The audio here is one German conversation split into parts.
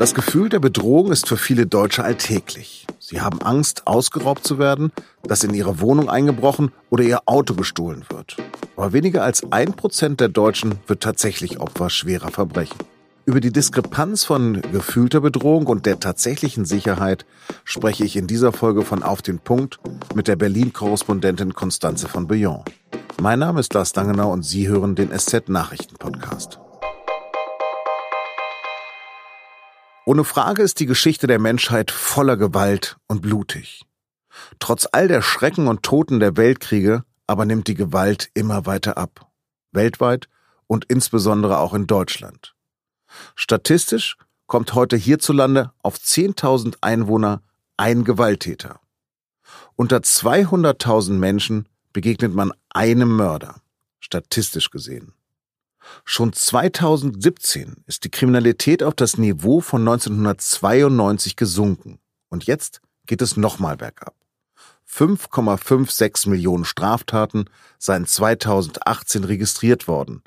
Das Gefühl der Bedrohung ist für viele Deutsche alltäglich. Sie haben Angst, ausgeraubt zu werden, dass in ihre Wohnung eingebrochen oder ihr Auto gestohlen wird. Aber weniger als ein Prozent der Deutschen wird tatsächlich Opfer schwerer Verbrechen. Über die Diskrepanz von gefühlter Bedrohung und der tatsächlichen Sicherheit spreche ich in dieser Folge von Auf den Punkt mit der Berlin-Korrespondentin Constanze von Billon. Mein Name ist Lars Dangenau und Sie hören den SZ-Nachrichten-Podcast. Ohne Frage ist die Geschichte der Menschheit voller Gewalt und blutig. Trotz all der Schrecken und Toten der Weltkriege aber nimmt die Gewalt immer weiter ab. Weltweit und insbesondere auch in Deutschland. Statistisch kommt heute hierzulande auf 10.000 Einwohner ein Gewalttäter. Unter 200.000 Menschen begegnet man einem Mörder, statistisch gesehen. Schon 2017 ist die Kriminalität auf das Niveau von 1992 gesunken. Und jetzt geht es nochmal bergab. 5,56 Millionen Straftaten seien 2018 registriert worden.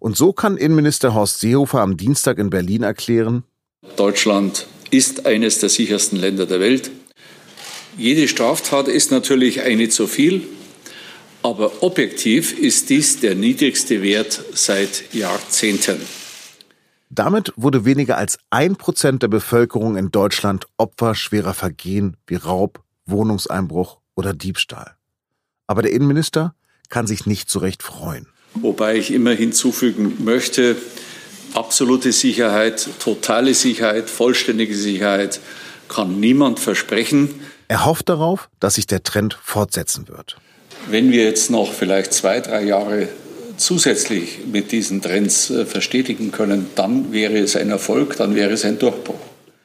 Und so kann Innenminister Horst Seehofer am Dienstag in Berlin erklären, Deutschland ist eines der sichersten Länder der Welt. Jede Straftat ist natürlich eine zu viel. Aber objektiv ist dies der niedrigste Wert seit Jahrzehnten. Damit wurde weniger als ein Prozent der Bevölkerung in Deutschland Opfer schwerer Vergehen wie Raub, Wohnungseinbruch oder Diebstahl. Aber der Innenminister kann sich nicht so recht freuen. Wobei ich immer hinzufügen möchte, absolute Sicherheit, totale Sicherheit, vollständige Sicherheit kann niemand versprechen. Er hofft darauf, dass sich der Trend fortsetzen wird. Wenn wir jetzt noch vielleicht zwei, drei Jahre zusätzlich mit diesen Trends äh, verstetigen können, dann wäre es ein Erfolg, dann wäre es ein Durchbruch.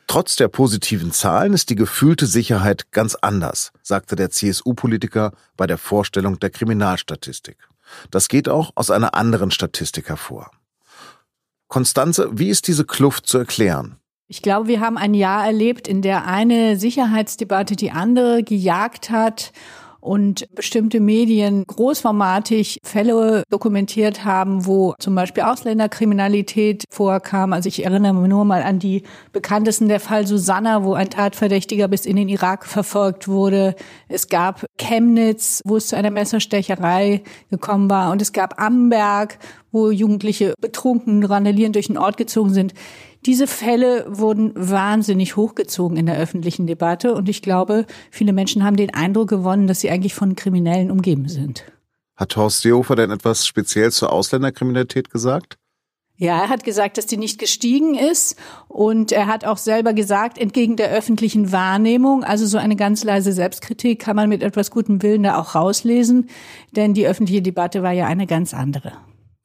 Trotz der positiven Zahlen ist die gefühlte Sicherheit ganz anders, sagte der CSU-Politiker bei der Vorstellung der Kriminalstatistik. Das geht auch aus einer anderen Statistik hervor. Konstanze, wie ist diese Kluft zu erklären? Ich glaube, wir haben ein Jahr erlebt, in der eine Sicherheitsdebatte die andere gejagt hat und bestimmte Medien großformatig Fälle dokumentiert haben, wo zum Beispiel Ausländerkriminalität vorkam. Also ich erinnere mich nur mal an die bekanntesten der Fall Susanna, wo ein Tatverdächtiger bis in den Irak verfolgt wurde. Es gab Chemnitz, wo es zu einer Messerstecherei gekommen war. Und es gab Amberg, wo Jugendliche betrunken, randalierend durch den Ort gezogen sind. Diese Fälle wurden wahnsinnig hochgezogen in der öffentlichen Debatte und ich glaube, viele Menschen haben den Eindruck gewonnen, dass sie eigentlich von Kriminellen umgeben sind. Hat Horst Seehofer denn etwas speziell zur Ausländerkriminalität gesagt? Ja, er hat gesagt, dass die nicht gestiegen ist und er hat auch selber gesagt, entgegen der öffentlichen Wahrnehmung, also so eine ganz leise Selbstkritik kann man mit etwas gutem Willen da auch rauslesen, denn die öffentliche Debatte war ja eine ganz andere.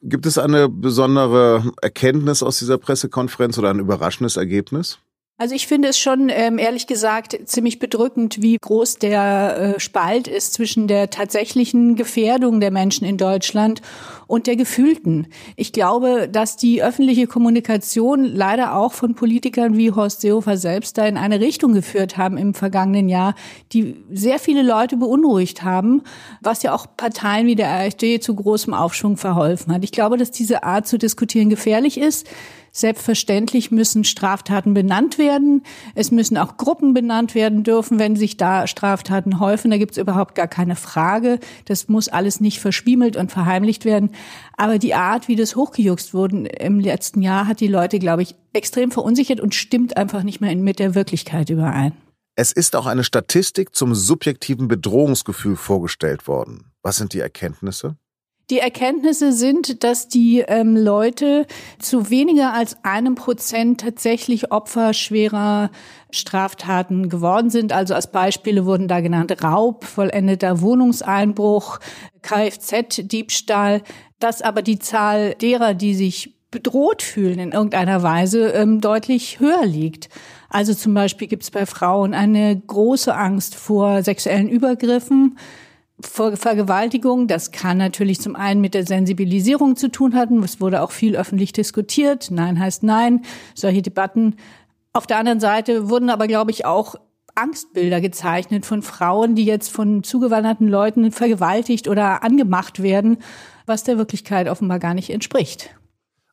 Gibt es eine besondere Erkenntnis aus dieser Pressekonferenz oder ein überraschendes Ergebnis? Also ich finde es schon ähm, ehrlich gesagt ziemlich bedrückend, wie groß der äh, Spalt ist zwischen der tatsächlichen Gefährdung der Menschen in Deutschland und der gefühlten. Ich glaube, dass die öffentliche Kommunikation leider auch von Politikern wie Horst Seehofer selbst da in eine Richtung geführt haben im vergangenen Jahr, die sehr viele Leute beunruhigt haben, was ja auch Parteien wie der AfD zu großem Aufschwung verholfen hat. Ich glaube, dass diese Art zu diskutieren gefährlich ist. Selbstverständlich müssen Straftaten benannt werden. Es müssen auch Gruppen benannt werden dürfen, wenn sich da Straftaten häufen. Da gibt es überhaupt gar keine Frage. Das muss alles nicht verschwiemelt und verheimlicht werden. Aber die Art, wie das hochgejuckst wurde im letzten Jahr, hat die Leute, glaube ich, extrem verunsichert und stimmt einfach nicht mehr mit der Wirklichkeit überein. Es ist auch eine Statistik zum subjektiven Bedrohungsgefühl vorgestellt worden. Was sind die Erkenntnisse? Die Erkenntnisse sind, dass die ähm, Leute zu weniger als einem Prozent tatsächlich Opfer schwerer Straftaten geworden sind. Also als Beispiele wurden da genannt Raub, vollendeter Wohnungseinbruch, Kfz-Diebstahl. Dass aber die Zahl derer, die sich bedroht fühlen in irgendeiner Weise, ähm, deutlich höher liegt. Also zum Beispiel gibt es bei Frauen eine große Angst vor sexuellen Übergriffen. Vergewaltigung, das kann natürlich zum einen mit der Sensibilisierung zu tun haben. Es wurde auch viel öffentlich diskutiert. Nein heißt Nein. Solche Debatten. Auf der anderen Seite wurden aber, glaube ich, auch Angstbilder gezeichnet von Frauen, die jetzt von zugewanderten Leuten vergewaltigt oder angemacht werden, was der Wirklichkeit offenbar gar nicht entspricht.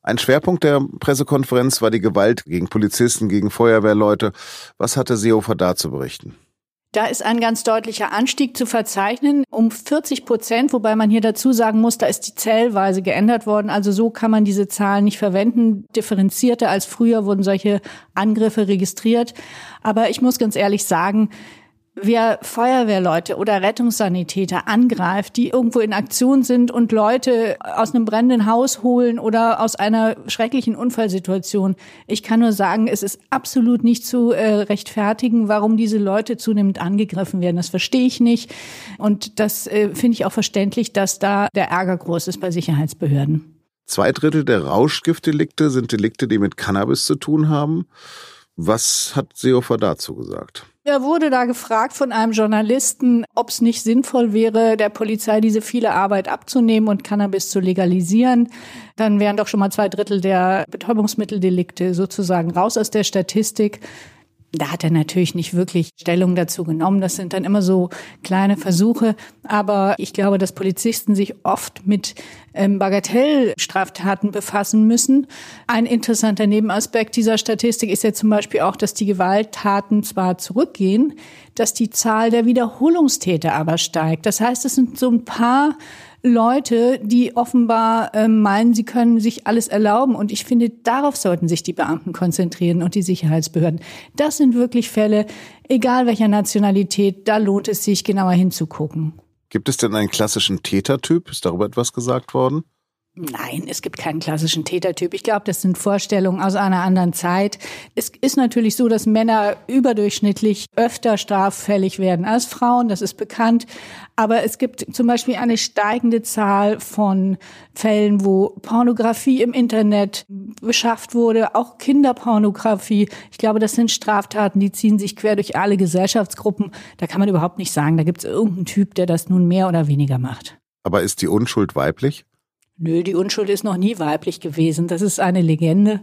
Ein Schwerpunkt der Pressekonferenz war die Gewalt gegen Polizisten, gegen Feuerwehrleute. Was hatte Seehofer da zu berichten? Da ist ein ganz deutlicher Anstieg zu verzeichnen, um 40 Prozent, wobei man hier dazu sagen muss, da ist die Zählweise geändert worden. Also so kann man diese Zahlen nicht verwenden. Differenzierter als früher wurden solche Angriffe registriert. Aber ich muss ganz ehrlich sagen, wer Feuerwehrleute oder Rettungssanitäter angreift, die irgendwo in Aktion sind und Leute aus einem brennenden Haus holen oder aus einer schrecklichen Unfallsituation. Ich kann nur sagen, es ist absolut nicht zu äh, rechtfertigen, warum diese Leute zunehmend angegriffen werden. Das verstehe ich nicht. Und das äh, finde ich auch verständlich, dass da der Ärger groß ist bei Sicherheitsbehörden. Zwei Drittel der Rauschgiftdelikte sind Delikte, die mit Cannabis zu tun haben. Was hat Seehofer dazu gesagt? Er wurde da gefragt von einem Journalisten, ob es nicht sinnvoll wäre, der Polizei diese viele Arbeit abzunehmen und Cannabis zu legalisieren. Dann wären doch schon mal zwei Drittel der Betäubungsmitteldelikte sozusagen raus aus der Statistik. Da hat er natürlich nicht wirklich Stellung dazu genommen. Das sind dann immer so kleine Versuche. Aber ich glaube, dass Polizisten sich oft mit ähm, Bagatellstraftaten befassen müssen. Ein interessanter Nebenaspekt dieser Statistik ist ja zum Beispiel auch, dass die Gewalttaten zwar zurückgehen, dass die Zahl der Wiederholungstäter aber steigt. Das heißt, es sind so ein paar Leute, die offenbar äh, meinen, sie können sich alles erlauben. Und ich finde, darauf sollten sich die Beamten konzentrieren und die Sicherheitsbehörden. Das sind wirklich Fälle, egal welcher Nationalität, da lohnt es sich genauer hinzugucken. Gibt es denn einen klassischen Tätertyp? Ist darüber etwas gesagt worden? Nein, es gibt keinen klassischen Tätertyp. Ich glaube, das sind Vorstellungen aus einer anderen Zeit. Es ist natürlich so, dass Männer überdurchschnittlich öfter straffällig werden als Frauen. Das ist bekannt. Aber es gibt zum Beispiel eine steigende Zahl von Fällen, wo Pornografie im Internet beschafft wurde, auch Kinderpornografie. Ich glaube, das sind Straftaten, die ziehen sich quer durch alle Gesellschaftsgruppen. Da kann man überhaupt nicht sagen, da gibt es irgendeinen Typ, der das nun mehr oder weniger macht. Aber ist die Unschuld weiblich? Nö, die Unschuld ist noch nie weiblich gewesen. Das ist eine Legende.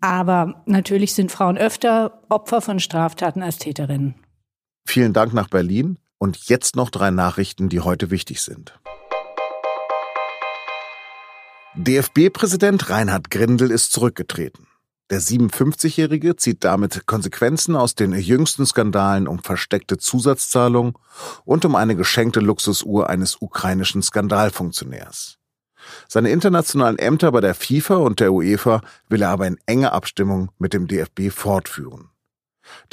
Aber natürlich sind Frauen öfter Opfer von Straftaten als Täterinnen. Vielen Dank nach Berlin. Und jetzt noch drei Nachrichten, die heute wichtig sind. DFB-Präsident Reinhard Grindel ist zurückgetreten. Der 57-Jährige zieht damit Konsequenzen aus den jüngsten Skandalen um versteckte Zusatzzahlungen und um eine geschenkte Luxusuhr eines ukrainischen Skandalfunktionärs. Seine internationalen Ämter bei der FIFA und der UEFA will er aber in enger Abstimmung mit dem DFB fortführen.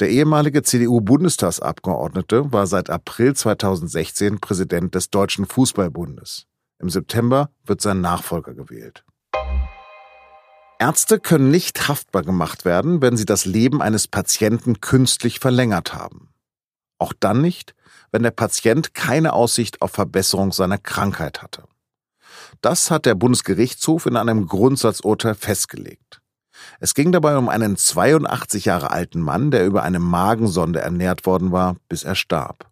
Der ehemalige CDU-Bundestagsabgeordnete war seit April 2016 Präsident des Deutschen Fußballbundes. Im September wird sein Nachfolger gewählt. Ärzte können nicht haftbar gemacht werden, wenn sie das Leben eines Patienten künstlich verlängert haben. Auch dann nicht, wenn der Patient keine Aussicht auf Verbesserung seiner Krankheit hatte. Das hat der Bundesgerichtshof in einem Grundsatzurteil festgelegt. Es ging dabei um einen 82 Jahre alten Mann, der über eine Magensonde ernährt worden war, bis er starb.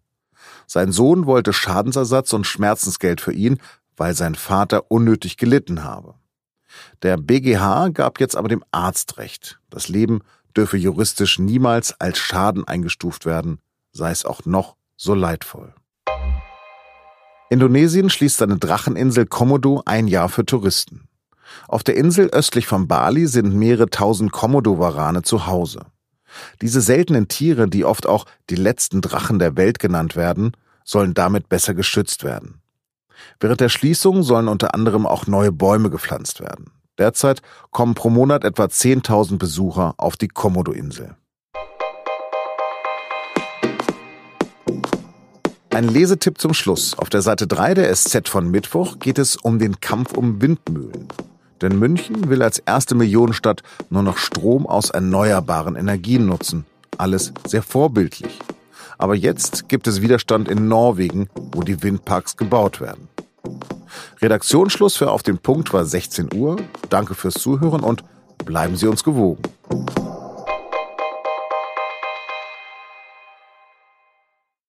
Sein Sohn wollte Schadensersatz und Schmerzensgeld für ihn, weil sein Vater unnötig gelitten habe. Der BGH gab jetzt aber dem Arzt recht. Das Leben dürfe juristisch niemals als Schaden eingestuft werden, sei es auch noch so leidvoll. Indonesien schließt seine Dracheninsel Komodo ein Jahr für Touristen. Auf der Insel östlich von Bali sind mehrere tausend Komodo-Warane zu Hause. Diese seltenen Tiere, die oft auch die letzten Drachen der Welt genannt werden, sollen damit besser geschützt werden. Während der Schließung sollen unter anderem auch neue Bäume gepflanzt werden. Derzeit kommen pro Monat etwa 10.000 Besucher auf die Komodo-Insel. Ein Lesetipp zum Schluss. Auf der Seite 3 der SZ von Mittwoch geht es um den Kampf um Windmühlen. Denn München will als erste Millionenstadt nur noch Strom aus erneuerbaren Energien nutzen. Alles sehr vorbildlich. Aber jetzt gibt es Widerstand in Norwegen, wo die Windparks gebaut werden. Redaktionsschluss für Auf den Punkt war 16 Uhr. Danke fürs Zuhören und bleiben Sie uns gewogen.